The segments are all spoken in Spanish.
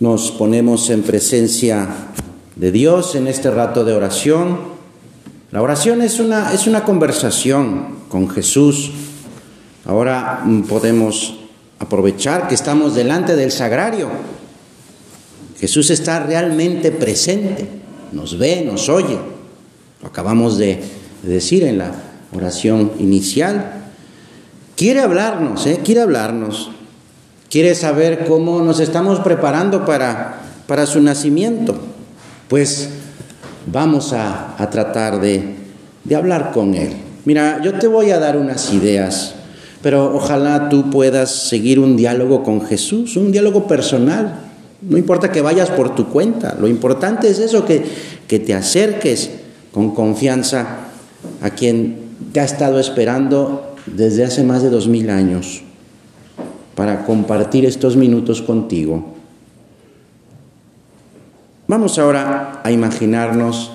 Nos ponemos en presencia de Dios en este rato de oración. La oración es una, es una conversación con Jesús. Ahora podemos aprovechar que estamos delante del sagrario. Jesús está realmente presente, nos ve, nos oye. Lo acabamos de decir en la oración inicial. Quiere hablarnos, ¿eh? quiere hablarnos. Quiere saber cómo nos estamos preparando para, para su nacimiento. Pues vamos a, a tratar de, de hablar con Él. Mira, yo te voy a dar unas ideas, pero ojalá tú puedas seguir un diálogo con Jesús, un diálogo personal. No importa que vayas por tu cuenta, lo importante es eso, que, que te acerques con confianza a quien te ha estado esperando desde hace más de dos mil años para compartir estos minutos contigo. Vamos ahora a imaginarnos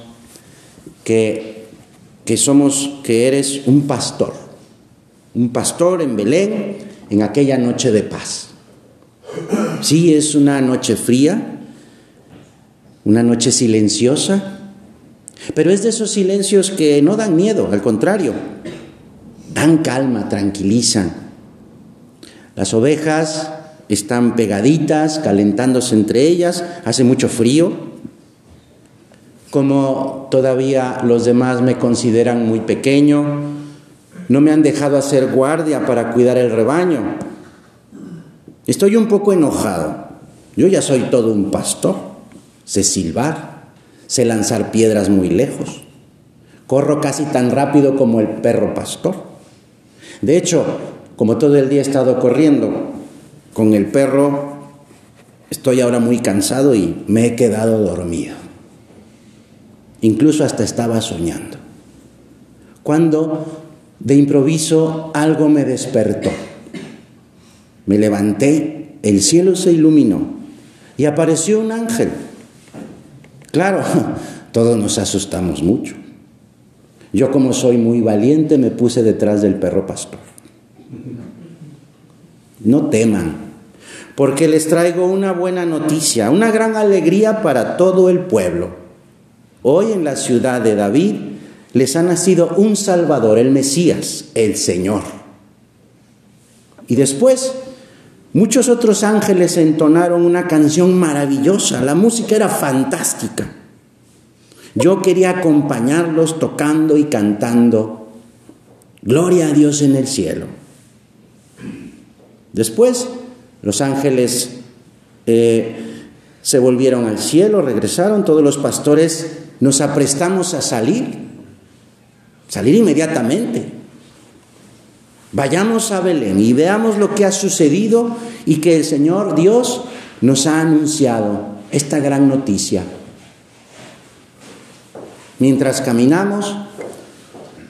que, que somos, que eres un pastor, un pastor en Belén en aquella noche de paz. Sí, es una noche fría, una noche silenciosa, pero es de esos silencios que no dan miedo, al contrario, dan calma, tranquilizan. Las ovejas están pegaditas, calentándose entre ellas, hace mucho frío. Como todavía los demás me consideran muy pequeño, no me han dejado hacer guardia para cuidar el rebaño. Estoy un poco enojado. Yo ya soy todo un pastor. Sé silbar, sé lanzar piedras muy lejos. Corro casi tan rápido como el perro pastor. De hecho, como todo el día he estado corriendo con el perro, estoy ahora muy cansado y me he quedado dormido. Incluso hasta estaba soñando. Cuando de improviso algo me despertó. Me levanté, el cielo se iluminó y apareció un ángel. Claro, todos nos asustamos mucho. Yo como soy muy valiente me puse detrás del perro pastor. No teman, porque les traigo una buena noticia, una gran alegría para todo el pueblo. Hoy en la ciudad de David les ha nacido un Salvador, el Mesías, el Señor. Y después muchos otros ángeles entonaron una canción maravillosa, la música era fantástica. Yo quería acompañarlos tocando y cantando, Gloria a Dios en el cielo. Después los ángeles eh, se volvieron al cielo, regresaron, todos los pastores nos aprestamos a salir, salir inmediatamente. Vayamos a Belén y veamos lo que ha sucedido y que el Señor Dios nos ha anunciado esta gran noticia. Mientras caminamos,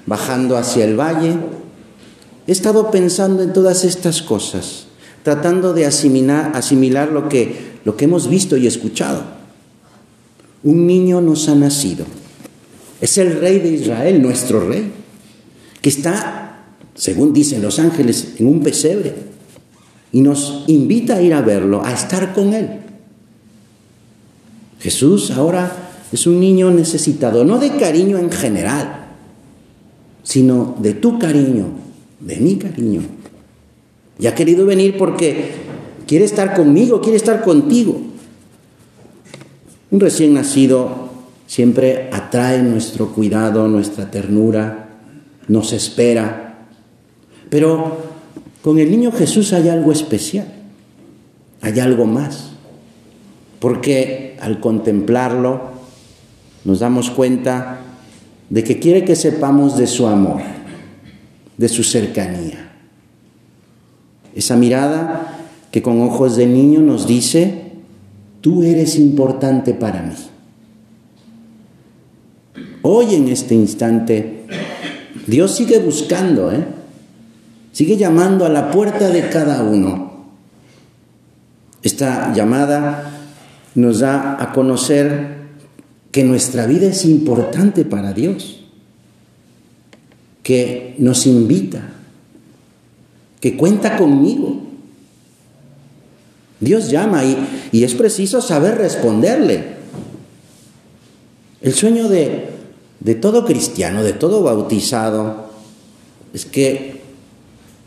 bajando hacia el valle, He estado pensando en todas estas cosas, tratando de asimilar, lo, que, lo que hemos visto y escuchado. Un niño nos ha nacido. Es el rey de Israel, nuestro rey, que está, según dicen los ángeles, en un pesebre y nos invita a ir a verlo, a estar con él. Jesús ahora es un niño necesitado, no de cariño en general, sino de tu cariño, mi cariño. Y ha querido venir porque quiere estar conmigo, quiere estar contigo. Un recién nacido siempre atrae nuestro cuidado, nuestra ternura, nos espera. Pero con el niño Jesús hay algo especial, hay algo más. Porque al contemplarlo nos damos cuenta de que quiere que sepamos de su amor de su cercanía. Esa mirada que con ojos de niño nos dice, tú eres importante para mí. Hoy en este instante, Dios sigue buscando, ¿eh? sigue llamando a la puerta de cada uno. Esta llamada nos da a conocer que nuestra vida es importante para Dios que nos invita, que cuenta conmigo. Dios llama y, y es preciso saber responderle. El sueño de, de todo cristiano, de todo bautizado, es que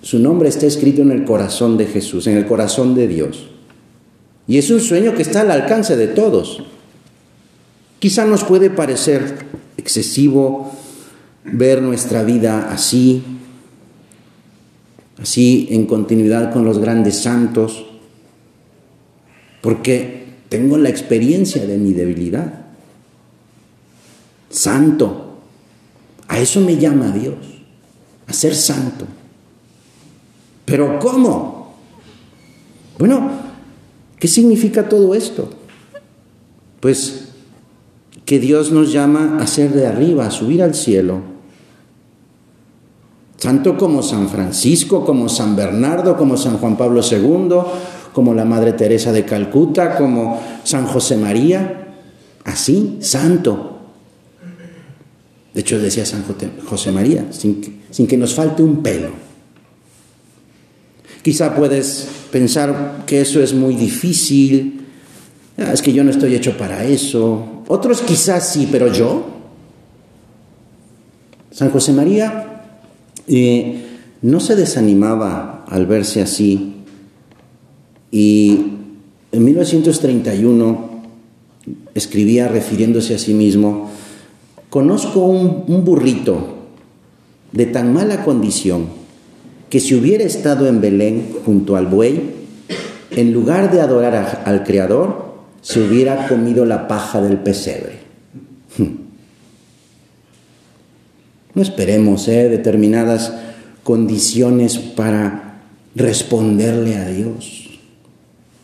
su nombre esté escrito en el corazón de Jesús, en el corazón de Dios. Y es un sueño que está al alcance de todos. Quizá nos puede parecer excesivo ver nuestra vida así, así en continuidad con los grandes santos, porque tengo la experiencia de mi debilidad. Santo, a eso me llama Dios, a ser santo. Pero ¿cómo? Bueno, ¿qué significa todo esto? Pues que Dios nos llama a ser de arriba, a subir al cielo. Santo como San Francisco, como San Bernardo, como San Juan Pablo II, como la Madre Teresa de Calcuta, como San José María. Así, santo. De hecho, decía San José María, sin que, sin que nos falte un pelo. Quizá puedes pensar que eso es muy difícil, ah, es que yo no estoy hecho para eso, otros quizás sí, pero yo. San José María eh, no se desanimaba al verse así y en 1931 escribía refiriéndose a sí mismo, conozco un, burrito de tan mala condición que si hubiera estado en Belén junto al buey, en lugar de adorar al Creador, se hubiera comido la paja del pesebre. No esperemos ¿eh? determinadas condiciones para responderle a Dios,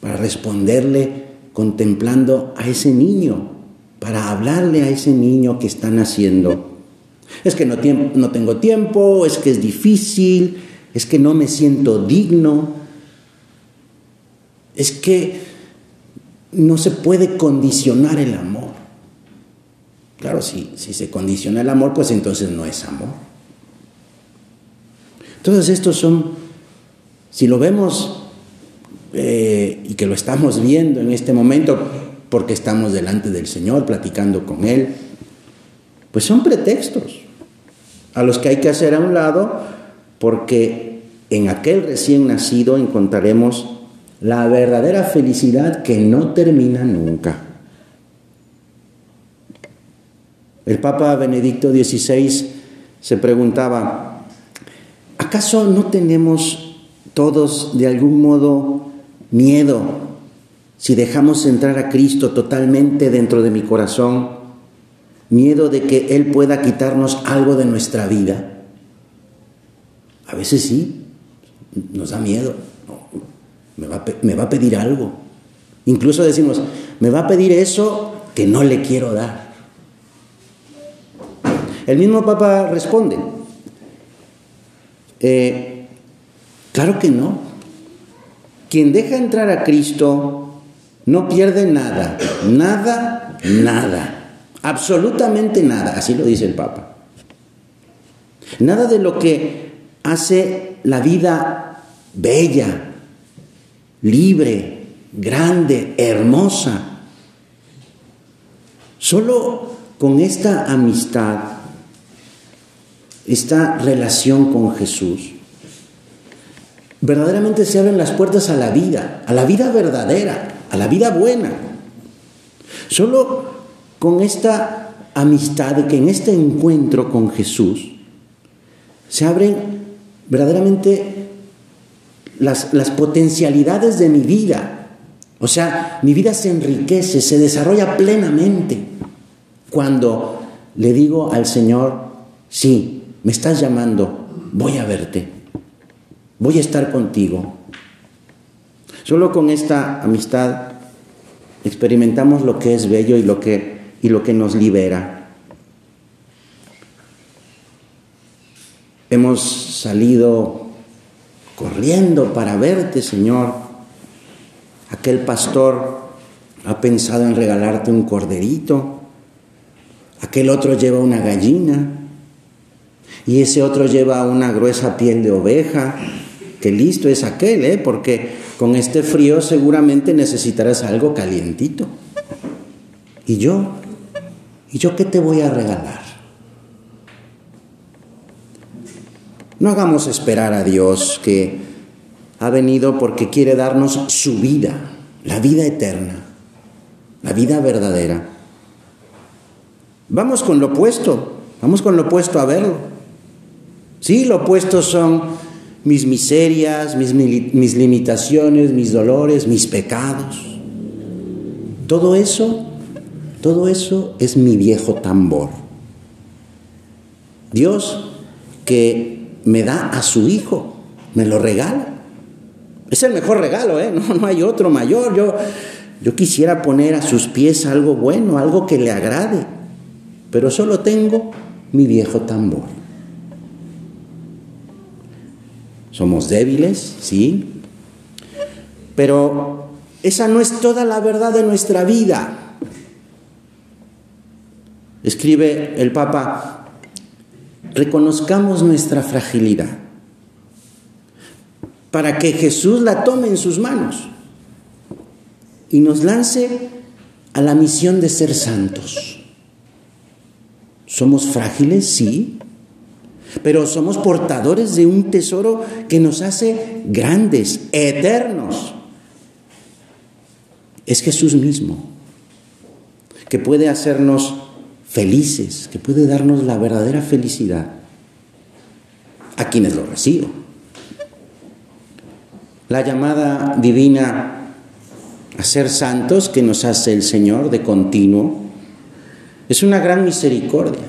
para responderle contemplando a ese niño, para hablarle a ese niño que está naciendo. Es que no, no tengo tiempo, es que es difícil, es que no me siento digno, es que no se puede condicionar el amor. Claro, si, si se condiciona el amor, pues entonces no es amor. Todos estos son, si lo vemos eh, y que lo estamos viendo en este momento, porque estamos delante del Señor, platicando con Él, pues son pretextos a los que hay que hacer a un lado, porque en aquel recién nacido encontraremos la verdadera felicidad que no termina nunca. El Papa Benedicto XVI se preguntaba, ¿acaso no tenemos todos de algún modo miedo si dejamos entrar a Cristo totalmente dentro de mi corazón? Miedo de que Él pueda quitarnos algo de nuestra vida. A veces sí, nos da miedo me va, a, pedir algo. Incluso decimos, me va a pedir eso que no le quiero dar. El mismo Papa responde, eh, claro que no. Quien deja entrar a Cristo no pierde nada, nada, nada, absolutamente nada, así lo dice el Papa. Nada de lo que hace la vida bella, libre, grande, hermosa. Solo con esta amistad, esta relación con Jesús, verdaderamente se abren las puertas a la vida, a la vida verdadera, a la vida buena. Solo con esta amistad, que en este encuentro con Jesús, se abren verdaderamente las, potencialidades de mi vida. O sea, mi vida se enriquece, se desarrolla plenamente cuando le digo al Señor, sí, me estás llamando, voy a verte, voy a estar contigo. Solo con esta amistad experimentamos lo que es bello y lo que, y lo que nos libera. Hemos salido corriendo para verte, Señor. Aquel pastor ha pensado en regalarte un corderito, aquel otro lleva una gallina y ese otro lleva una gruesa piel de oveja qué listo es aquel, ¿eh? porque con este frío seguramente necesitarás algo calientito. ¿Y yo? ¿Y yo qué te voy a regalar? No hagamos esperar a Dios que ha venido porque quiere darnos su vida, la vida eterna, la vida verdadera. Vamos con lo opuesto, vamos con lo opuesto a verlo. Sí, lo opuesto son mis miserias, mis, mis limitaciones, mis dolores, mis pecados. Todo eso, todo eso es mi viejo tambor. Dios que me da a su hijo, me lo regala. Es el mejor regalo, ¿eh? No, no hay otro mayor. Yo, yo quisiera poner a sus pies algo bueno, algo que le agrade, pero solo tengo mi viejo tambor. Somos débiles, sí, pero esa no es toda la verdad de nuestra vida. Escribe el Papa, reconozcamos nuestra fragilidad para que Jesús la tome en sus manos y nos lance a la misión de ser santos. Somos frágiles, sí, pero somos portadores de un tesoro que nos hace grandes, eternos. Es Jesús mismo, que puede hacernos felices, que puede darnos la verdadera felicidad a quienes lo reciben. La llamada divina a ser santos que nos hace el Señor de continuo es una gran misericordia.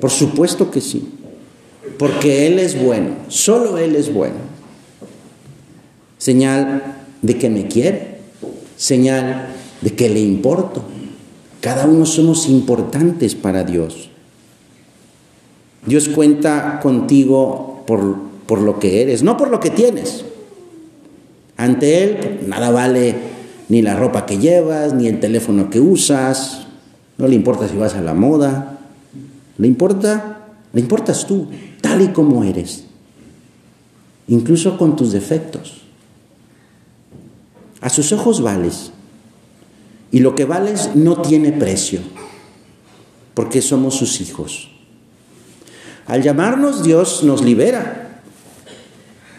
Por supuesto que sí. Porque Él es bueno, solo Él es bueno. Señal de que me quiere, señal de que le importo. Cada uno somos importantes para Dios. Dios cuenta contigo por, por lo que eres, no por lo que tienes. Ante Él nada vale ni la ropa que llevas, ni el teléfono que usas, no le importa si vas a la moda, le importa, le importas tú, y como eres, incluso con tus defectos. A sus ojos vales, y lo que vales no tiene precio, porque somos sus hijos. Al llamarnos Dios nos libera,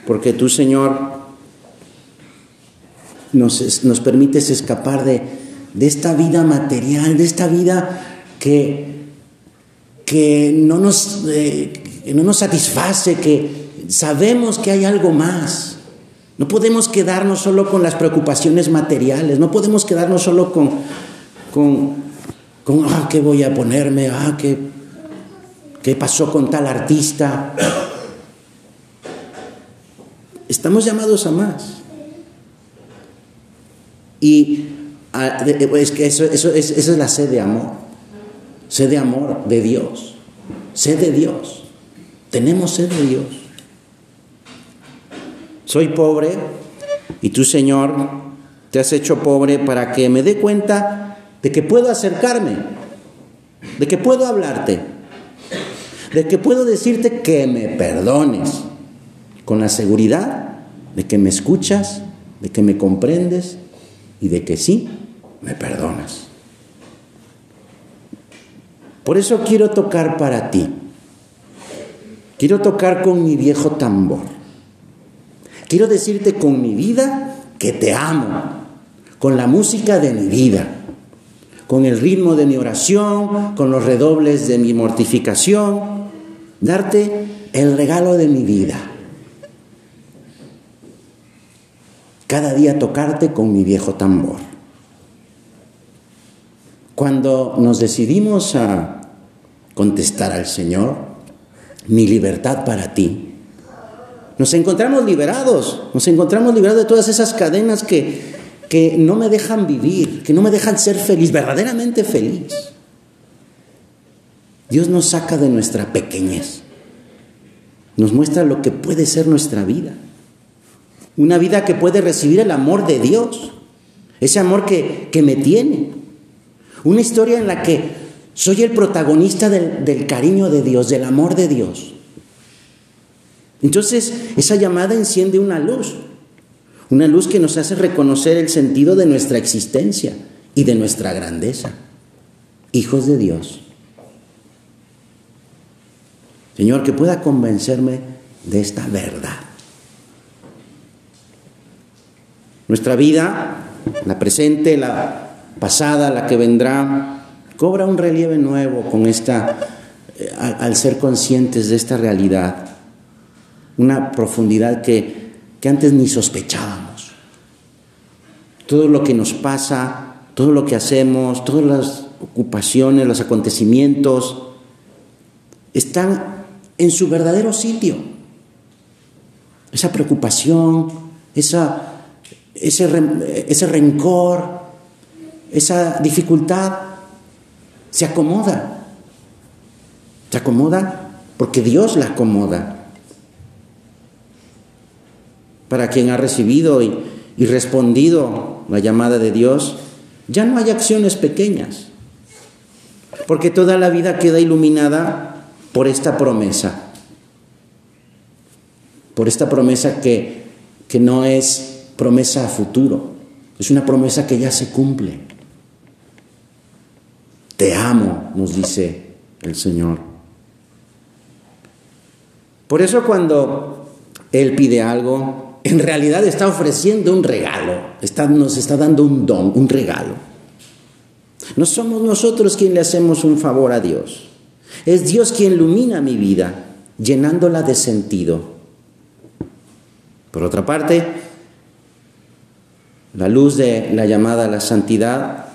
porque tú, Señor, nos, nos permites escapar de, esta vida material, de esta vida que, que no, nos, eh, no nos satisface, que sabemos que hay algo más. No podemos quedarnos solo con las preocupaciones materiales, no podemos quedarnos solo con, con, con ah, ¿qué voy a ponerme? Ah, ¿qué, ¿qué pasó con tal artista? Estamos llamados a más. Y es que eso, eso, esa es la sed de amor. Sed de amor de Dios. Sed de Dios. Tenemos sed de Dios. Soy pobre y tú, Señor, te has hecho pobre para que me dé cuenta de que puedo acercarme, de que puedo hablarte, de que puedo decirte que me perdones, con la seguridad de que me escuchas, de que me comprendes y de que sí, me perdonas. Por eso quiero tocar para ti. Quiero tocar con mi viejo tambor. Quiero decirte con mi vida que te amo, con la música de mi vida, con el ritmo de mi oración, con los redobles de mi mortificación, darte el regalo de mi vida cada día tocarte con mi viejo tambor. Cuando nos decidimos a contestar al Señor, mi libertad para ti, nos encontramos liberados, nos encontramos liberados de todas esas cadenas que, que no me dejan vivir, que no me dejan ser feliz, verdaderamente feliz. Dios nos saca de nuestra pequeñez, nos muestra lo que puede ser nuestra vida. Una vida que puede recibir el amor de Dios, ese amor que, me tiene. Una historia en la que soy el protagonista del, cariño de Dios, del amor de Dios. Entonces, esa llamada enciende una luz, una luz que nos hace reconocer el sentido de nuestra existencia y de nuestra grandeza. Hijos de Dios. Señor, que pueda convencerme de esta verdad. Nuestra vida, la presente, la pasada, la que vendrá, cobra un relieve nuevo con esta, eh, al, ser conscientes de esta realidad, una profundidad que, que antes ni sospechábamos. Todo lo que nos pasa, todo lo que hacemos, todas las ocupaciones, los acontecimientos, están en su verdadero sitio. Esa preocupación, esa, ese, ese rencor, esa dificultad se acomoda. Se acomoda porque Dios la acomoda. Para quien ha recibido y, y respondido la llamada de Dios, ya no hay acciones pequeñas, porque toda la vida queda iluminada por esta promesa, por esta promesa que, que no es promesa a futuro, es una promesa que ya se cumple. Te amo, nos dice el Señor. Por eso cuando Él pide algo, en realidad está ofreciendo un regalo, está, nos está dando un don, un regalo. No somos nosotros quien le hacemos un favor a Dios. Es Dios quien ilumina mi vida, llenándola de sentido. Por otra parte, la luz de la llamada a la santidad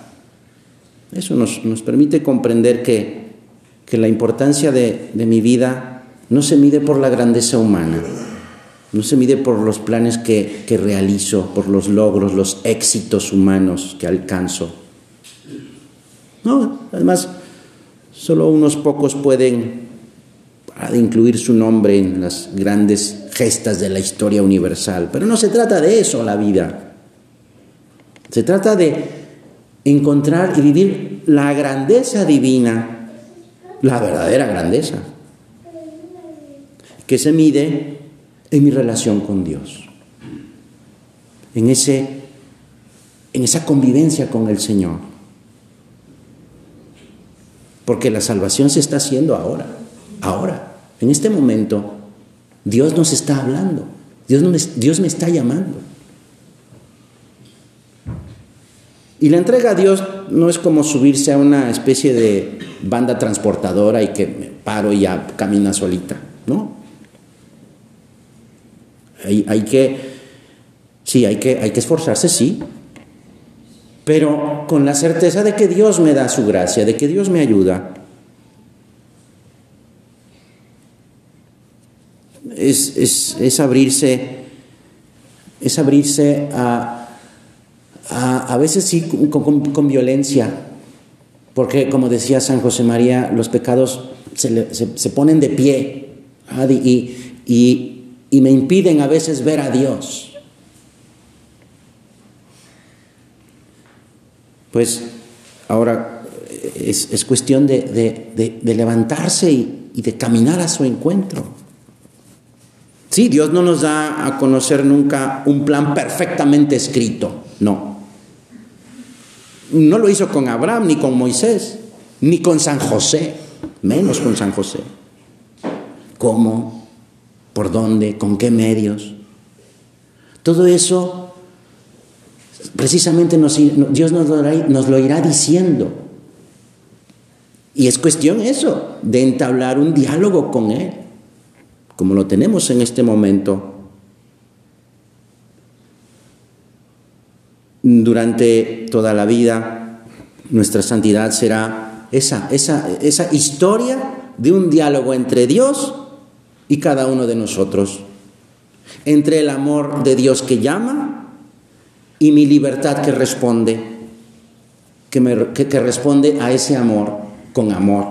eso nos, permite comprender que, la importancia de, mi vida no se mide por la grandeza humana, no se mide por los planes que, que realizo, por los logros, los éxitos humanos que alcanzo. No, además, solo unos pocos pueden incluir su nombre en las grandes gestas de la historia universal, pero no se trata de eso la vida. Se trata de encontrar y vivir la grandeza divina, la verdadera grandeza, que se mide en mi relación con Dios, en, ese, en esa convivencia con el Señor. Porque la salvación se está haciendo ahora, ahora, en este momento. Dios nos está hablando, Dios, Dios me está llamando. Y la entrega a Dios no es como subirse a una especie de banda transportadora y que paro y ya camina solita, ¿no? Hay, hay que, sí, hay que, hay que esforzarse, sí, pero con la certeza de que Dios me da su gracia, de que Dios me ayuda. Es, es, es abrirse, es abrirse a a, veces sí con, violencia, porque como decía San José María, los pecados se, ponen de pie y, me impiden a veces ver a Dios. Pues ahora es, cuestión de, levantarse y, y de caminar a su encuentro. Sí, Dios no nos da a conocer nunca un plan perfectamente escrito, no. No lo hizo con Abraham, ni con Moisés, ni con San José, menos con San José. ¿Cómo? ¿Por dónde? ¿Con qué medios? Todo eso, precisamente Dios nos lo, nos lo irá diciendo. Y es cuestión eso, de entablar un diálogo con Él, como lo tenemos en este momento durante toda la vida, nuestra santidad será esa, esa, esa historia de un diálogo entre Dios y cada uno de nosotros, entre el amor de Dios que llama y mi libertad que responde, que, que responde a ese amor con amor.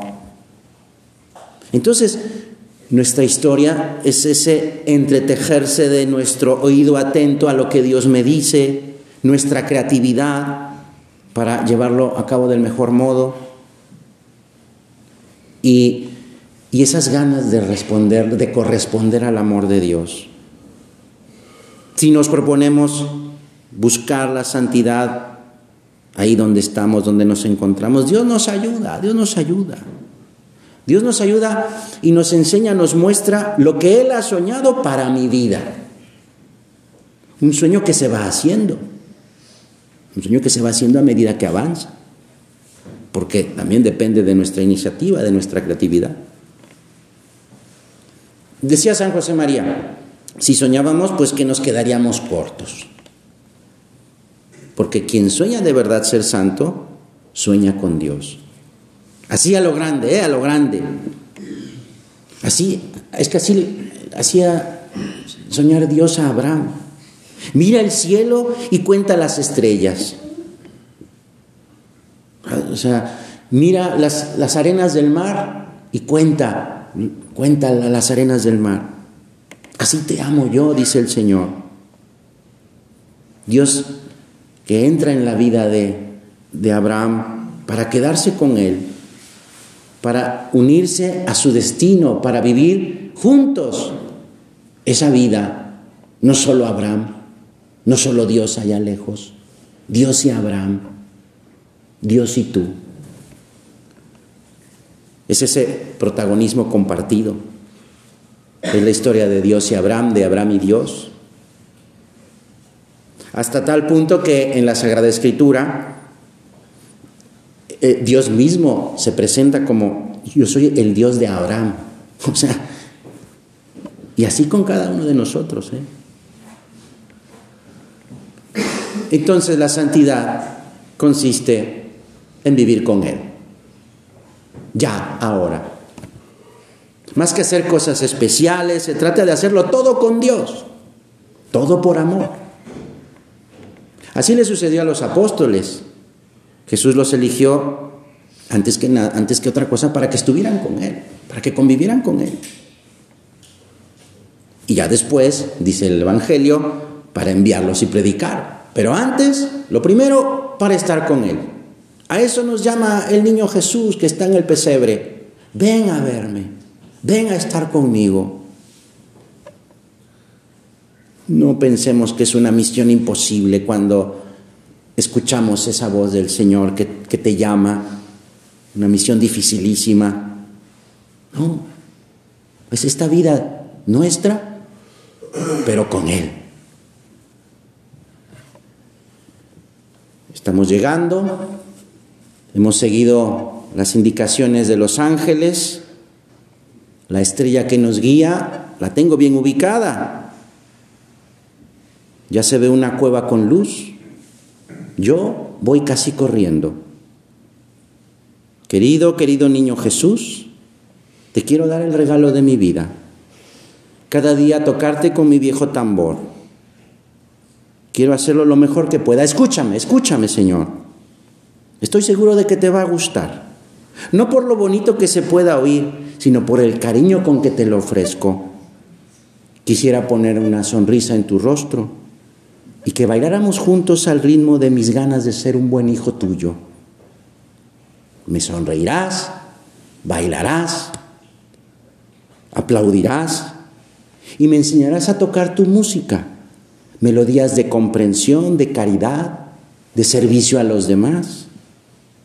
Entonces, nuestra historia es ese entretejerse de nuestro oído atento a lo que Dios me dice, nuestra creatividad para llevarlo a cabo del mejor modo y y esas ganas de responder, de corresponder al amor de Dios. Si nos proponemos buscar la santidad ahí donde estamos, donde nos encontramos, Dios nos ayuda, Dios nos ayuda. Dios nos ayuda y nos enseña, nos muestra lo que Él ha soñado para mi vida. Un sueño que se va haciendo. Un sueño que se va haciendo a medida que avanza. Porque también depende de nuestra iniciativa, de nuestra creatividad. Decía San José María, si soñábamos, pues que nos quedaríamos cortos. Porque quien sueña de verdad ser santo, sueña con Dios. Así a lo grande, ¿eh? a lo grande. Así, es que así hacía soñar Dios a Abraham. Mira el cielo y cuenta las estrellas. O sea, mira las, las arenas del mar y cuenta, cuenta las arenas del mar. Así te amo yo, dice el Señor. Dios que entra en la vida de, de Abraham para quedarse con él, para unirse a su destino, para vivir juntos esa vida, no solo Abraham, no solo Dios allá lejos, Dios y Abraham, Dios y tú. Es ese protagonismo compartido. Es la historia de Dios y Abraham, de Abraham y Dios. Hasta tal punto que en la Sagrada Escritura eh, Dios mismo se presenta como yo soy el Dios de Abraham. O sea, y así con cada uno de nosotros. ¿eh? Entonces la santidad consiste en vivir con Él. Ya, ahora. Más que hacer cosas especiales, se trata de hacerlo todo con Dios. Todo por amor. Así le sucedió a los apóstoles. Jesús los eligió antes que, antes que otra cosa para que estuvieran con Él, para que convivieran con Él. Y ya después, dice el Evangelio, para enviarlos y predicar. Pero antes, lo primero, para estar con Él. A eso nos llama el niño Jesús que está en el pesebre. Ven a verme, ven a estar conmigo. No pensemos que es una misión imposible cuando escuchamos esa voz del Señor que, te llama, una misión dificilísima. No, es esta vida nuestra, pero con Él. Estamos llegando, hemos seguido las indicaciones de los ángeles, la estrella que nos guía, la tengo bien ubicada. Ya se ve una cueva con luz. Yo voy casi corriendo. Querido, querido niño Jesús, te quiero dar el regalo de mi vida. Cada día tocarte con mi viejo tambor. Quiero hacerlo lo mejor que pueda. Escúchame, escúchame, Señor. Estoy seguro de que te va a gustar. No por lo bonito que se pueda oír, sino por el cariño con que te lo ofrezco. Quisiera poner una sonrisa en tu rostro y que bailáramos juntos al ritmo de mis ganas de ser un buen hijo tuyo. Me sonreirás, bailarás, aplaudirás y me enseñarás a tocar tu música, melodías de comprensión, de caridad, de servicio a los demás,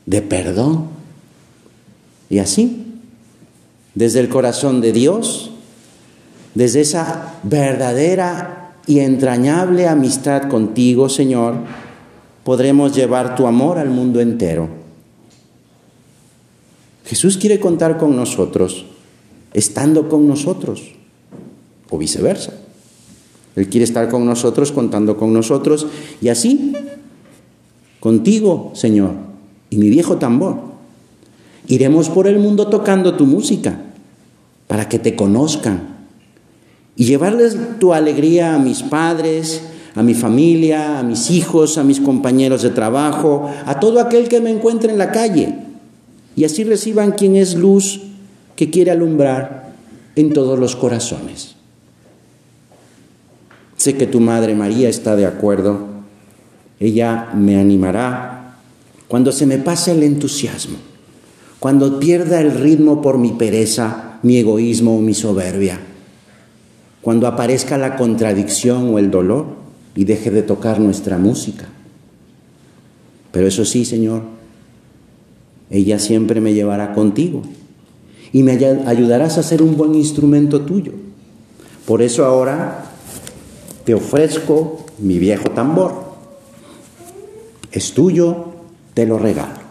de perdón. Y así, desde el corazón de Dios, desde esa verdadera y entrañable amistad contigo, Señor, podremos llevar tu amor al mundo entero. Jesús quiere contar con nosotros, estando con nosotros, o viceversa. Él quiere estar con nosotros, contando con nosotros, y así, contigo, Señor, y mi viejo tambor, iremos por el mundo tocando tu música, para que te conozcan, y llevarles tu alegría a mis padres, a mi familia, a mis hijos, a mis compañeros de trabajo, a todo aquel que me encuentre en la calle. Y así reciban quien es luz que quiere alumbrar en todos los corazones. Sé que tu Madre María está de acuerdo. Ella me animará cuando se me pase el entusiasmo, cuando pierda el ritmo por mi pereza, mi egoísmo o mi soberbia. Cuando aparezca la contradicción o el dolor y deje de tocar nuestra música. Pero eso sí, Señor, ella siempre me llevará contigo y me ayudarás a ser un buen instrumento tuyo. Por eso ahora te ofrezco mi viejo tambor. Es tuyo, te lo regalo.